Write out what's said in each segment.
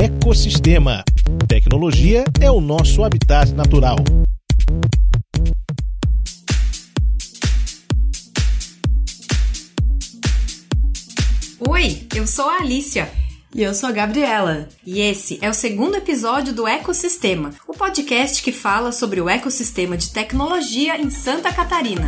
Ecossistema. Tecnologia é o nosso habitat natural. Oi, eu sou a Alicia. E eu sou a Gabriela. E esse é o segundo episódio do Ecossistema, o podcast que fala sobre o ecossistema de tecnologia em Santa Catarina.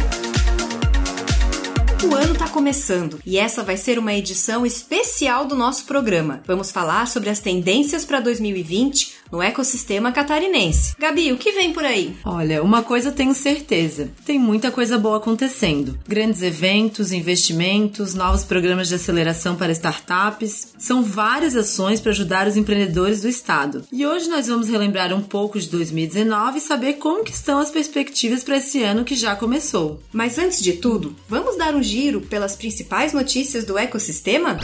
O ano está começando e essa vai ser uma edição especial do nosso programa. Vamos falar sobre as tendências para 2020 no ecossistema catarinense. Gabi, o que vem por aí? Olha, uma coisa tenho certeza: tem muita coisa boa acontecendo. Grandes eventos, investimentos, novos programas de aceleração para startups. São várias ações para ajudar os empreendedores do estado. E hoje nós vamos relembrar um pouco de 2019 e saber como que estão as perspectivas para esse ano que já começou. Mas antes de tudo, vamos dar um giro pelas principais notícias do ecossistema?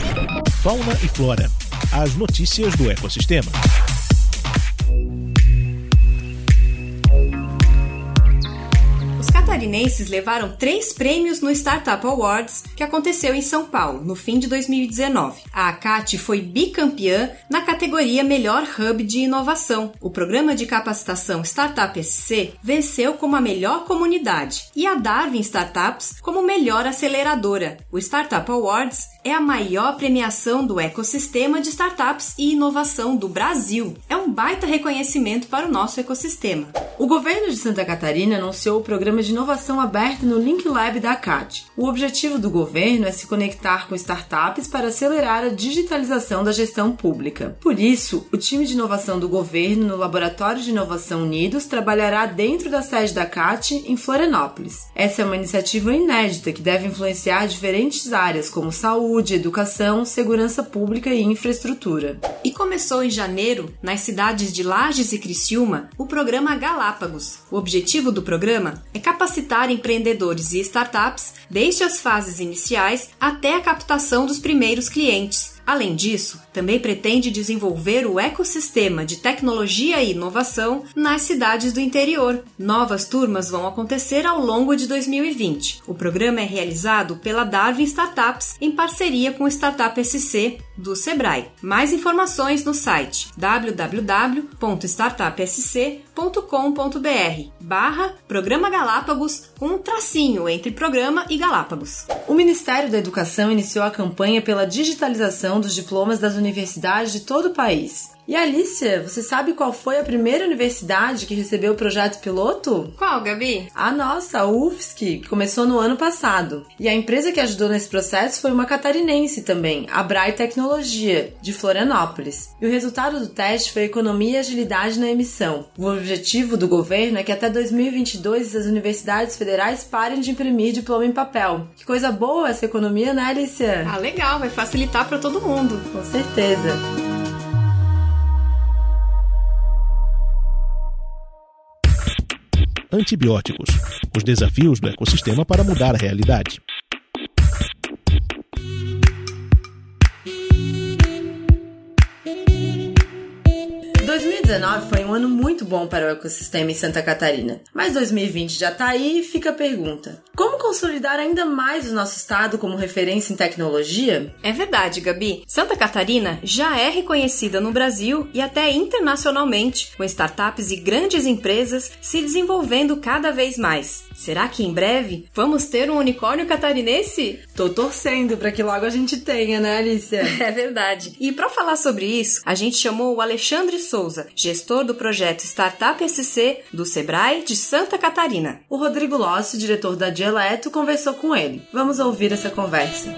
Fauna e flora. As notícias do ecossistema. Catarinenses levaram três prêmios no Startup Awards que aconteceu em São Paulo, no fim de 2019. A ACAT foi bicampeã na categoria Melhor Hub de Inovação. O programa de capacitação Startup SC venceu como a melhor comunidade e a Darwin Startups como melhor aceleradora. O Startup Awards é a maior premiação do ecossistema de startups e inovação do Brasil. É um baita reconhecimento para o nosso ecossistema. O governo de Santa Catarina anunciou o programa de inovação aberta no Link Lab da CAT. O objetivo do governo é se conectar com startups para acelerar a digitalização da gestão pública. Por isso, o time de inovação do governo no Laboratório de Inovação Unidos trabalhará dentro da sede da CAT em Florianópolis. Essa é uma iniciativa inédita que deve influenciar diferentes áreas como saúde, educação, segurança pública e infraestrutura. E começou em janeiro, nas cidades de Lages e Criciúma, o programa Galápagos. O objetivo do programa é capacitar capacitar empreendedores e startups desde as fases iniciais até a captação dos primeiros clientes Além disso, também pretende desenvolver o ecossistema de tecnologia e inovação nas cidades do interior. Novas turmas vão acontecer ao longo de 2020. O programa é realizado pela Darwin Startups em parceria com o Startup SC do Sebrae. Mais informações no site www.startupsc.com.br barra Programa Galápagos com um tracinho entre programa e Galápagos. O Ministério da Educação iniciou a campanha pela digitalização dos diplomas das universidades de todo o país. E Alicia, você sabe qual foi a primeira universidade que recebeu o projeto piloto? Qual, Gabi? A nossa, a UFSC, que começou no ano passado. E a empresa que ajudou nesse processo foi uma catarinense também, a Brai Tecnologia, de Florianópolis. E o resultado do teste foi economia e agilidade na emissão. O objetivo do governo é que até 2022 as universidades federais parem de imprimir diploma em papel. Que coisa boa essa economia, né, Alicia? Ah, legal, vai facilitar para todo mundo. Com certeza. Antibióticos os desafios do ecossistema para mudar a realidade. 2019 foi um ano muito bom para o ecossistema em Santa Catarina, mas 2020 já tá aí e fica a pergunta: como consolidar ainda mais o nosso estado como referência em tecnologia? É verdade, Gabi. Santa Catarina já é reconhecida no Brasil e até internacionalmente, com startups e grandes empresas se desenvolvendo cada vez mais. Será que em breve vamos ter um unicórnio catarinense? Tô torcendo para que logo a gente tenha, né, Alicia? É verdade. E para falar sobre isso, a gente chamou o Alexandre Souza, gestor do projeto Startup SC do Sebrae de Santa Catarina. O Rodrigo Lossi, diretor da Dialeto, conversou com ele. Vamos ouvir essa conversa.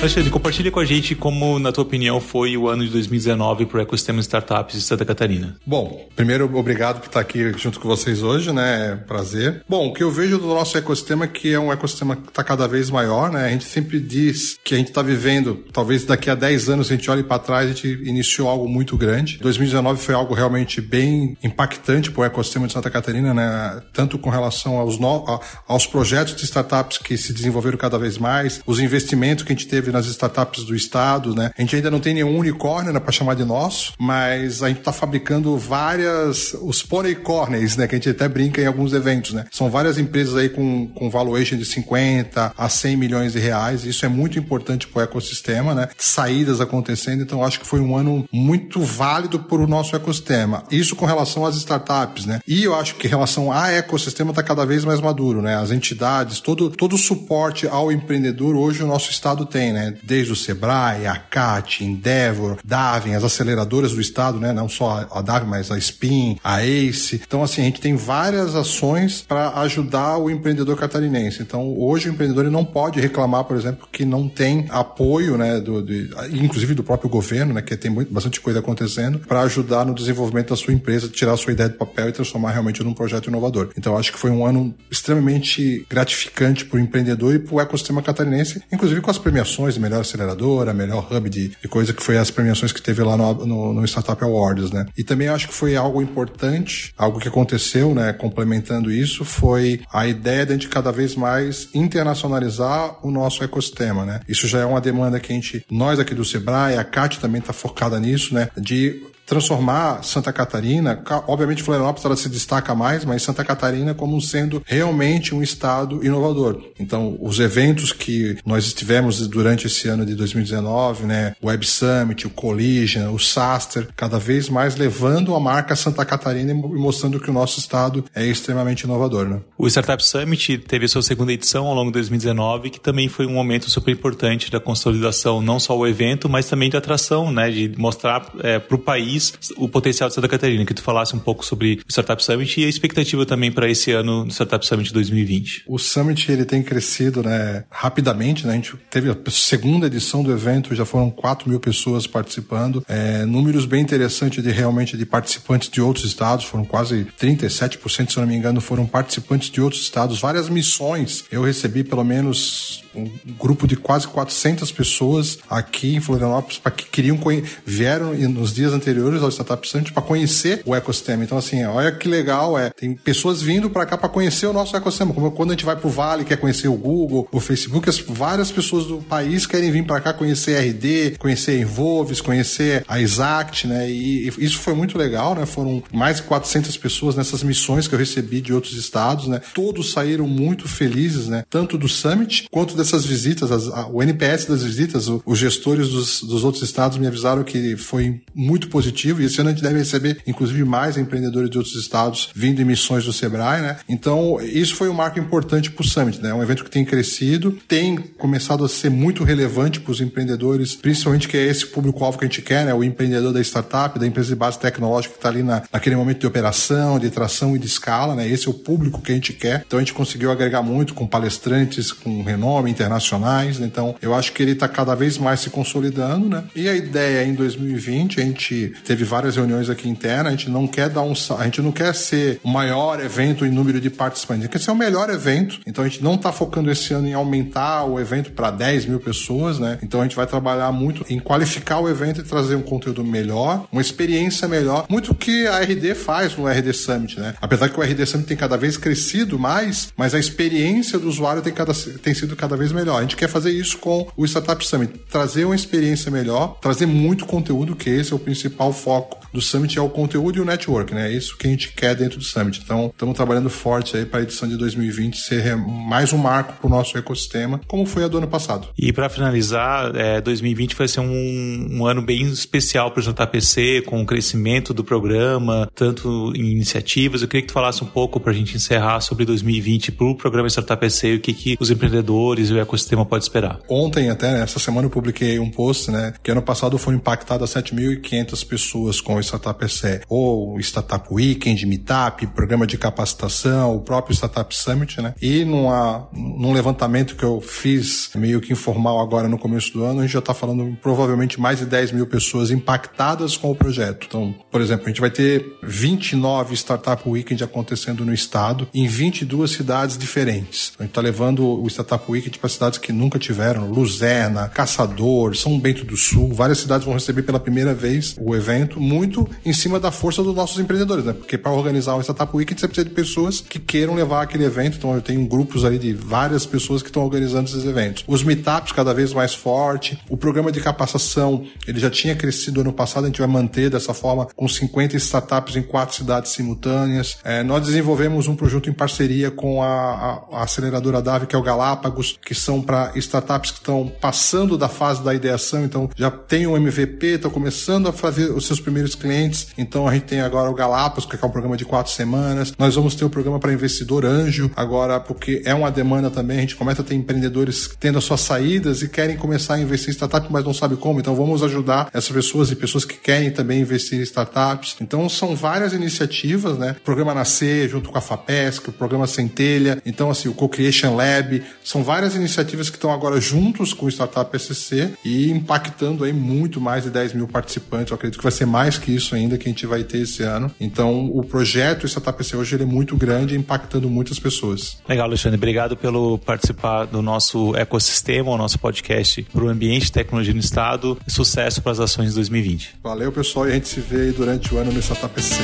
Alexandre, compartilha com a gente como, na tua opinião, foi o ano de 2019 para o ecossistema de startups de Santa Catarina. Bom, primeiro, obrigado por estar aqui junto com vocês hoje, né? É prazer. Bom, o que eu vejo do nosso ecossistema é que é um ecossistema que está cada vez maior, né? A gente sempre diz que a gente está vivendo, talvez daqui a 10 anos a gente olhe para trás, a gente iniciou algo muito grande. 2019 foi algo realmente bem impactante para o ecossistema de Santa Catarina, né? Tanto com relação aos, no... aos projetos de startups que se desenvolveram cada vez mais, os investimentos que a gente teve teve nas startups do estado, né? A gente ainda não tem nenhum unicórnio né, para chamar de nosso, mas a gente está fabricando várias, os pony corners, né? Que a gente até brinca em alguns eventos, né? São várias empresas aí com, com valuation de 50 a 100 milhões de reais. Isso é muito importante para o ecossistema, né? Saídas acontecendo, então acho que foi um ano muito válido para o nosso ecossistema. Isso com relação às startups, né? E eu acho que em relação ao ecossistema está cada vez mais maduro, né? As entidades, todo, todo o suporte ao empreendedor hoje o nosso estado tem, né? Desde o Sebrae, a CAT, Endeavor, Davin, as aceleradoras do estado, né? Não só a Davin, mas a Spin, a ACE. Então, assim, a gente tem várias ações para ajudar o empreendedor catarinense. Então, hoje o empreendedor não pode reclamar, por exemplo, que não tem apoio, né? Do, de, inclusive do próprio governo, né? Que tem muito, bastante coisa acontecendo para ajudar no desenvolvimento da sua empresa, tirar a sua ideia do papel e transformar realmente num projeto inovador. Então, acho que foi um ano extremamente gratificante para o empreendedor e para o ecossistema catarinense, inclusive com as premiações de melhor aceleradora, melhor hub de, de coisa que foi as premiações que teve lá no, no, no, Startup Awards, né? E também acho que foi algo importante, algo que aconteceu, né? Complementando isso, foi a ideia de a gente cada vez mais internacionalizar o nosso ecossistema, né? Isso já é uma demanda que a gente, nós aqui do Sebrae, a CAT também está focada nisso, né? De transformar Santa Catarina, obviamente Florianópolis ela se destaca mais, mas Santa Catarina como sendo realmente um estado inovador. Então, os eventos que nós estivemos durante esse ano de 2019, né, o Web Summit, o Collision, o SASTER, cada vez mais levando a marca Santa Catarina e mostrando que o nosso estado é extremamente inovador, né? O Startup Summit teve sua segunda edição ao longo de 2019, que também foi um momento super importante da consolidação, não só o evento, mas também de atração, né, de mostrar é, para o país país o potencial de Santa Catarina, que tu falasse um pouco sobre o Startup Summit e a expectativa também para esse ano do Startup Summit 2020. O Summit ele tem crescido né, rapidamente, né? a gente teve a segunda edição do evento, já foram 4 mil pessoas participando, é, números bem interessantes de realmente de participantes de outros estados, foram quase 37%, se eu não me engano, foram participantes de outros estados, várias missões. Eu recebi pelo menos um grupo de quase 400 pessoas aqui em Florianópolis para que queriam vieram nos dias anteriores ao Startup Summit para conhecer o ecossistema. Então assim, olha que legal é, tem pessoas vindo para cá para conhecer o nosso ecossistema. Como quando a gente vai pro Vale quer conhecer o Google, o Facebook, as, várias pessoas do país querem vir para cá conhecer a RD, conhecer a Involves, conhecer a Exact, né? E, e isso foi muito legal, né? Foram mais de 400 pessoas nessas missões que eu recebi de outros estados, né? Todos saíram muito felizes, né? Tanto do Summit quanto dessas visitas, as, a, o NPS das visitas, o, os gestores dos, dos outros estados me avisaram que foi muito positivo e esse ano a gente deve receber, inclusive, mais empreendedores de outros estados vindo em missões do Sebrae, né? Então, isso foi um marco importante para o Summit, né? Um evento que tem crescido, tem começado a ser muito relevante para os empreendedores, principalmente que é esse público-alvo que a gente quer, né? O empreendedor da startup, da empresa de base tecnológica que está ali na, naquele momento de operação, de tração e de escala, né? Esse é o público que a gente quer. Então, a gente conseguiu agregar muito com palestrantes, com renome, internacionais, né? então eu acho que ele está cada vez mais se consolidando, né? E a ideia em 2020, a gente teve várias reuniões aqui internas, a gente não quer dar um, a gente não quer ser o maior evento em número de participantes, a gente quer ser o melhor evento, então a gente não está focando esse ano em aumentar o evento para 10 mil pessoas, né? Então a gente vai trabalhar muito em qualificar o evento e trazer um conteúdo melhor, uma experiência melhor, muito que a RD faz no RD Summit, né? Apesar que o RD Summit tem cada vez crescido mais, mas a experiência do usuário tem, cada, tem sido cada vez melhor. A gente quer fazer isso com o Startup Summit, trazer uma experiência melhor, trazer muito conteúdo, que esse é o principal foco do Summit, é o conteúdo e o network, né? É isso que a gente quer dentro do Summit. Então, estamos trabalhando forte aí para a edição de 2020 ser mais um marco para o nosso ecossistema, como foi a do ano passado. E para finalizar, é, 2020 vai ser um, um ano bem especial para o JPC, com o crescimento do programa, tanto em iniciativas. Eu queria que tu falasse um pouco para a gente encerrar sobre 2020 para o programa Startup PC e o que, que os empreendedores e o ecossistema pode esperar. Ontem até, né, essa semana eu publiquei um post, né, que ano passado foi impactado a 7.500 pessoas com o Startup SE, ou Startup Weekend, Meetup, programa de capacitação, o próprio Startup Summit, né, e numa, num levantamento que eu fiz meio que informal agora no começo do ano, a gente já está falando provavelmente mais de 10 mil pessoas impactadas com o projeto. Então, por exemplo, a gente vai ter 29 Startup Weekend acontecendo no estado, em 22 cidades diferentes. A gente está levando o Startup Weekend para cidades que nunca tiveram, Luzerna, Caçador, São Bento do Sul, várias cidades vão receber pela primeira vez o evento evento muito em cima da força dos nossos empreendedores, né? Porque para organizar um Startup Week, você precisa de pessoas que queiram levar aquele evento. Então, eu tenho grupos ali de várias pessoas que estão organizando esses eventos. Os meetups cada vez mais forte. O programa de capacitação, ele já tinha crescido ano passado, a gente vai manter dessa forma com 50 startups em quatro cidades simultâneas. É, nós desenvolvemos um projeto em parceria com a, a, a aceleradora DAV, que é o Galápagos, que são para startups que estão passando da fase da ideação, então já tem um MVP, estão começando a fazer os seus primeiros clientes. Então a gente tem agora o Galápagos, que é um programa de quatro semanas. Nós vamos ter o um programa para investidor anjo agora, porque é uma demanda também. A gente começa a ter empreendedores tendo as suas saídas e querem começar a investir em startup, mas não sabe como. Então vamos ajudar essas pessoas e pessoas que querem também investir em startups. Então são várias iniciativas, né? O programa Nascer junto com a FAPESC, o programa Centelha. Então assim, o Co-Creation Lab, são várias iniciativas que estão agora juntos com o Startup SC e impactando aí muito mais de 10 mil participantes. Eu acredito que vai ser mais que isso ainda que a gente vai ter esse ano. Então o projeto Startup SC hoje ele é muito grande, impactando muitas pessoas. Legal, Alexandre. Obrigado pelo participar do nosso ecossistema, o nosso podcast para o ambiente de tecnologia no Estado. Sucesso para as ações de 2020. Valeu, pessoal, e a gente se vê aí durante o ano no Startup SC.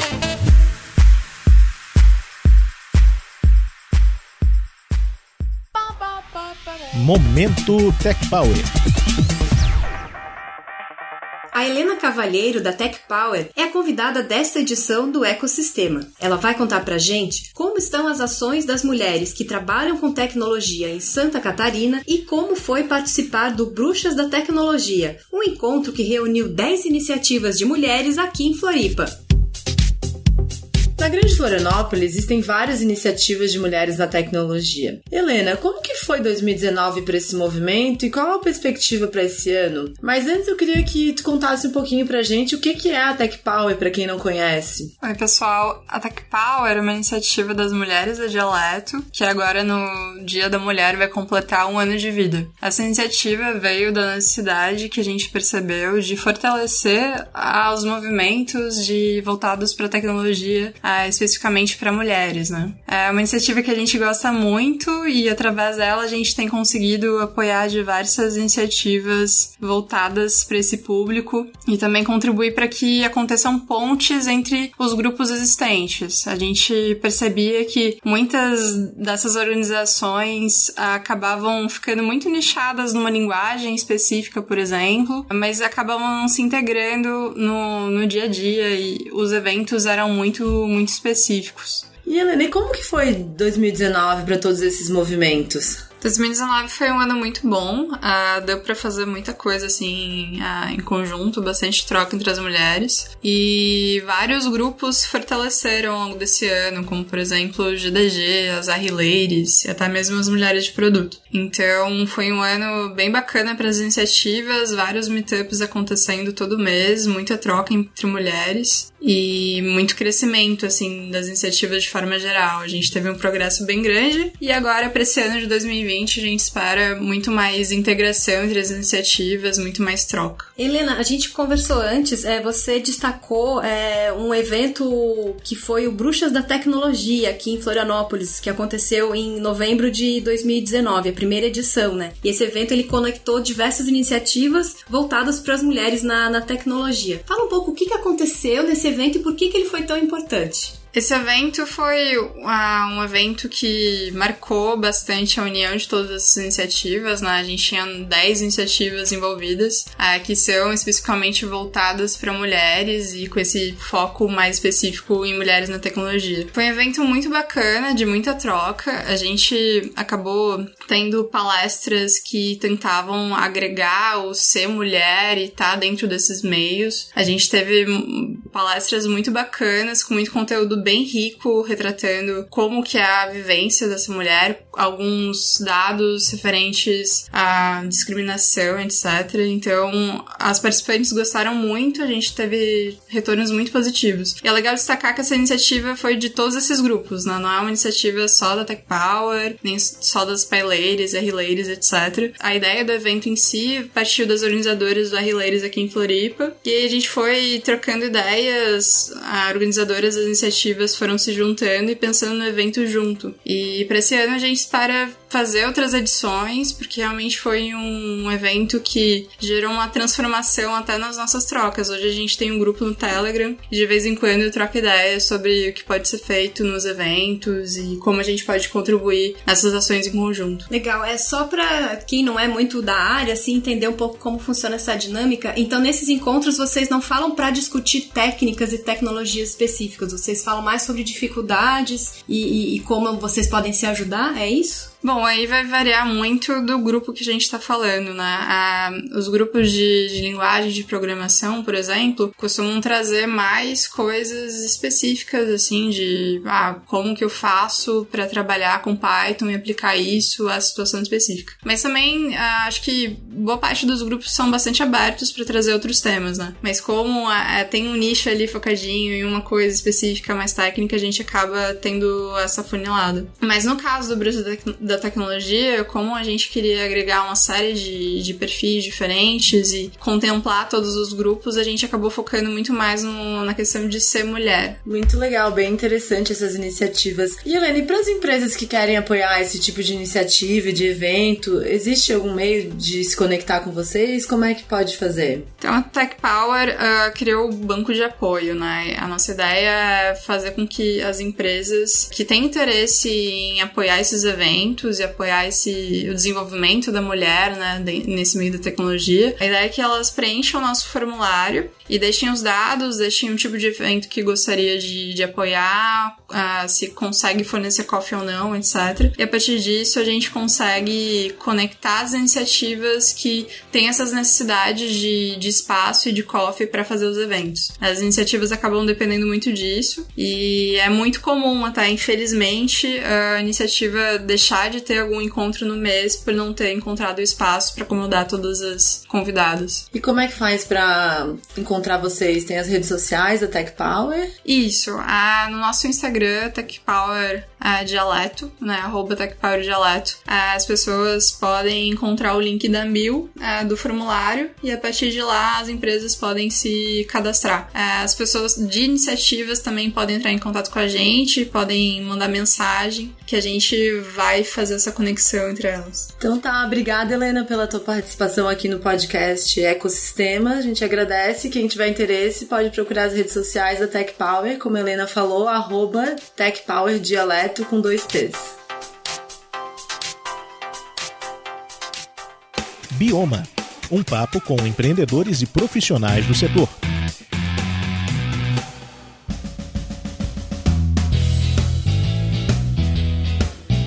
Momento Tech Power. A Helena Cavalheiro, da Tech Power, é a convidada desta edição do Ecossistema. Ela vai contar pra gente como estão as ações das mulheres que trabalham com tecnologia em Santa Catarina e como foi participar do Bruxas da Tecnologia, um encontro que reuniu 10 iniciativas de mulheres aqui em Floripa. Na Grande Florianópolis existem várias iniciativas de mulheres na tecnologia. Helena, como que foi 2019 para esse movimento e qual a perspectiva para esse ano? Mas antes eu queria que tu contasse um pouquinho pra gente o que que é a Tech Power para quem não conhece. Oi, pessoal. A Tech Power é uma iniciativa das mulheres da Dialeto, que agora no Dia da Mulher vai completar um ano de vida. Essa iniciativa veio da necessidade que a gente percebeu de fortalecer os movimentos de voltados para tecnologia especificamente para mulheres, né? É uma iniciativa que a gente gosta muito e através dela a gente tem conseguido apoiar diversas iniciativas voltadas para esse público e também contribuir para que aconteçam pontes entre os grupos existentes. A gente percebia que muitas dessas organizações acabavam ficando muito nichadas numa linguagem específica, por exemplo, mas acabavam se integrando no, no dia a dia e os eventos eram muito muito específicos. E Helena, e como que foi 2019 para todos esses movimentos? 2019 foi um ano muito bom, uh, deu para fazer muita coisa assim uh, em conjunto, bastante troca entre as mulheres e vários grupos se fortaleceram ao longo desse ano, como por exemplo o GDG, as Arrileires e até mesmo as mulheres de produto. Então foi um ano bem bacana para as iniciativas, vários meetups acontecendo todo mês, muita troca entre mulheres e muito crescimento assim das iniciativas de forma geral. A gente teve um progresso bem grande e agora para esse ano de 2020 2020 a gente espera muito mais integração entre as iniciativas, muito mais troca. Helena, a gente conversou antes, é, você destacou é, um evento que foi o Bruxas da Tecnologia aqui em Florianópolis, que aconteceu em novembro de 2019, a primeira edição, né? E esse evento ele conectou diversas iniciativas voltadas para as mulheres na, na tecnologia. Fala um pouco o que, que aconteceu nesse evento e por que, que ele foi tão importante. Esse evento foi uh, um evento que marcou bastante a união de todas as iniciativas, né? A gente tinha 10 iniciativas envolvidas, uh, que são especificamente voltadas para mulheres e com esse foco mais específico em mulheres na tecnologia. Foi um evento muito bacana, de muita troca. A gente acabou tendo palestras que tentavam agregar o ser mulher e estar tá dentro desses meios. A gente teve palestras muito bacanas, com muito conteúdo bem rico, retratando como que é a vivência dessa mulher, alguns dados referentes à discriminação, etc. Então, as participantes gostaram muito, a gente teve retornos muito positivos. E é legal destacar que essa iniciativa foi de todos esses grupos, né? Não é uma iniciativa só da Tech Power, nem só das Paileiras, R-Ladies, etc. A ideia do evento em si partiu das organizadoras do R-Ladies aqui em Floripa, e a gente foi trocando ideias, a organizadoras das iniciativas foram se juntando e pensando no evento junto. E para esse ano a gente espera fazer outras edições, porque realmente foi um evento que gerou uma transformação até nas nossas trocas. Hoje a gente tem um grupo no Telegram e de vez em quando eu troco ideias sobre o que pode ser feito nos eventos e como a gente pode contribuir nessas ações em conjunto. Legal, é só para quem não é muito da área, assim, entender um pouco como funciona essa dinâmica. Então, nesses encontros, vocês não falam para discutir técnicas e tecnologias específicas, vocês falam mais sobre dificuldades e, e, e como vocês podem se ajudar, é isso? Bom, aí vai variar muito do grupo que a gente está falando, né? Ah, os grupos de, de, linguagem de programação, por exemplo, costumam trazer mais coisas específicas, assim, de ah, como que eu faço para trabalhar com Python e aplicar isso à situação específica. Mas também ah, acho que boa parte dos grupos são bastante abertos para trazer outros temas, né? Mas como ah, tem um nicho ali focadinho em uma coisa específica mais técnica, a gente acaba tendo essa funilada. Mas no caso do Brasil da da tecnologia, como a gente queria agregar uma série de, de perfis diferentes e contemplar todos os grupos, a gente acabou focando muito mais no, na questão de ser mulher. Muito legal, bem interessante essas iniciativas. E Helene, para as empresas que querem apoiar esse tipo de iniciativa, de evento, existe algum meio de se conectar com vocês? Como é que pode fazer? Então a Tech Power uh, criou o banco de apoio, né? A nossa ideia é fazer com que as empresas que têm interesse em apoiar esses eventos e apoiar esse, o desenvolvimento da mulher, né, nesse meio da tecnologia. A ideia é que elas preencham o nosso formulário e deixem os dados, deixem um tipo de evento que gostaria de, de apoiar, uh, se consegue fornecer coffee ou não, etc. E a partir disso a gente consegue conectar as iniciativas que têm essas necessidades de, de espaço e de coffee para fazer os eventos. As iniciativas acabam dependendo muito disso e é muito comum até, infelizmente, a iniciativa deixar de ter algum encontro no mês por não ter encontrado espaço para acomodar todas as convidadas. E como é que faz para encontrar vocês? Tem as redes sociais da Tech Power? Isso. Ah, no nosso Instagram, Tech Power é, dialeto, né? Arroba TechPower Dialeto. É, as pessoas podem encontrar o link da Mil é, do formulário e a partir de lá as empresas podem se cadastrar. É, as pessoas de iniciativas também podem entrar em contato com a gente, podem mandar mensagem que a gente vai fazer essa conexão entre elas. Então tá, obrigada Helena pela tua participação aqui no podcast Ecosistema. A gente agradece. Quem tiver interesse pode procurar as redes sociais da Tech Power, como a Helena falou, arroba Dialeto com dois T's. Bioma um papo com empreendedores e profissionais do setor.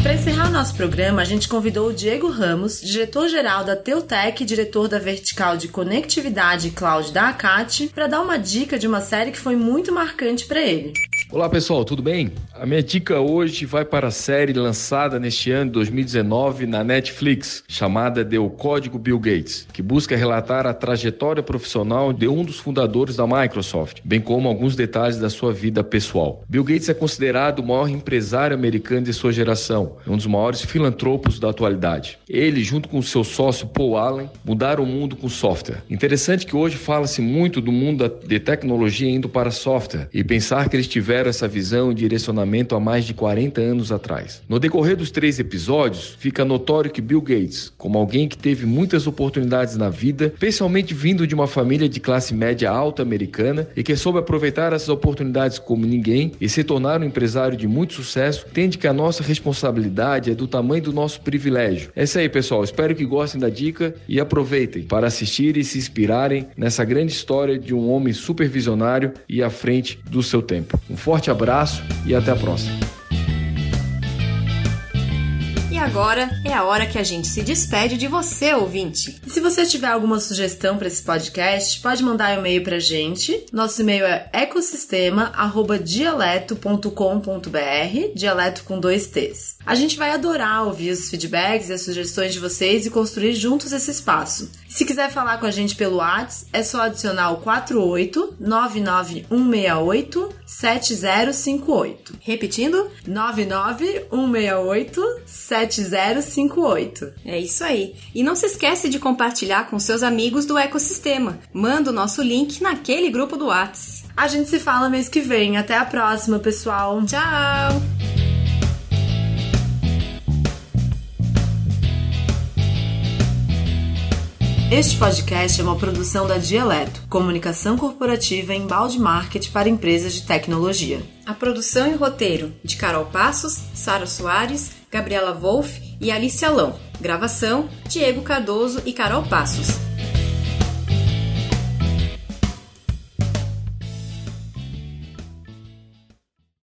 Para encerrar o nosso programa, a gente convidou o Diego Ramos, diretor-geral da Teutec e diretor da vertical de conectividade e cloud da ACAT, para dar uma dica de uma série que foi muito marcante para ele. Olá pessoal, tudo bem? A minha dica hoje vai para a série lançada neste ano de 2019 na Netflix, chamada de O Código Bill Gates, que busca relatar a trajetória profissional de um dos fundadores da Microsoft, bem como alguns detalhes da sua vida pessoal. Bill Gates é considerado o maior empresário americano de sua geração, um dos maiores filantropos da atualidade. Ele, junto com seu sócio Paul Allen, mudaram o mundo com software. Interessante que hoje fala-se muito do mundo de tecnologia indo para software e pensar que eles tiveram tiveram essa visão e direcionamento há mais de 40 anos atrás. No decorrer dos três episódios, fica notório que Bill Gates, como alguém que teve muitas oportunidades na vida, especialmente vindo de uma família de classe média alta americana e que soube aproveitar essas oportunidades como ninguém e se tornar um empresário de muito sucesso, entende que a nossa responsabilidade é do tamanho do nosso privilégio. É isso aí, pessoal. Espero que gostem da dica e aproveitem para assistir e se inspirarem nessa grande história de um homem supervisionário e à frente do seu tempo. Um forte abraço e até a próxima. E agora é a hora que a gente se despede de você, ouvinte. E se você tiver alguma sugestão para esse podcast, pode mandar um e-mail pra gente. Nosso e-mail é ecosistema@dialeto.com.br, dialeto com dois T's. A gente vai adorar ouvir os feedbacks e as sugestões de vocês e construir juntos esse espaço. Se quiser falar com a gente pelo WhatsApp, é só adicionar o 48 99168 7058. Repetindo? 99168 7058. É isso aí. E não se esquece de compartilhar com seus amigos do ecossistema. Manda o nosso link naquele grupo do WhatsApp. A gente se fala mês que vem. Até a próxima, pessoal. Tchau! Este podcast é uma produção da Dialeto, comunicação corporativa em balde market para empresas de tecnologia. A produção e roteiro de Carol Passos, Sara Soares, Gabriela Wolff e Alice Alão. Gravação: Diego Cardoso e Carol Passos.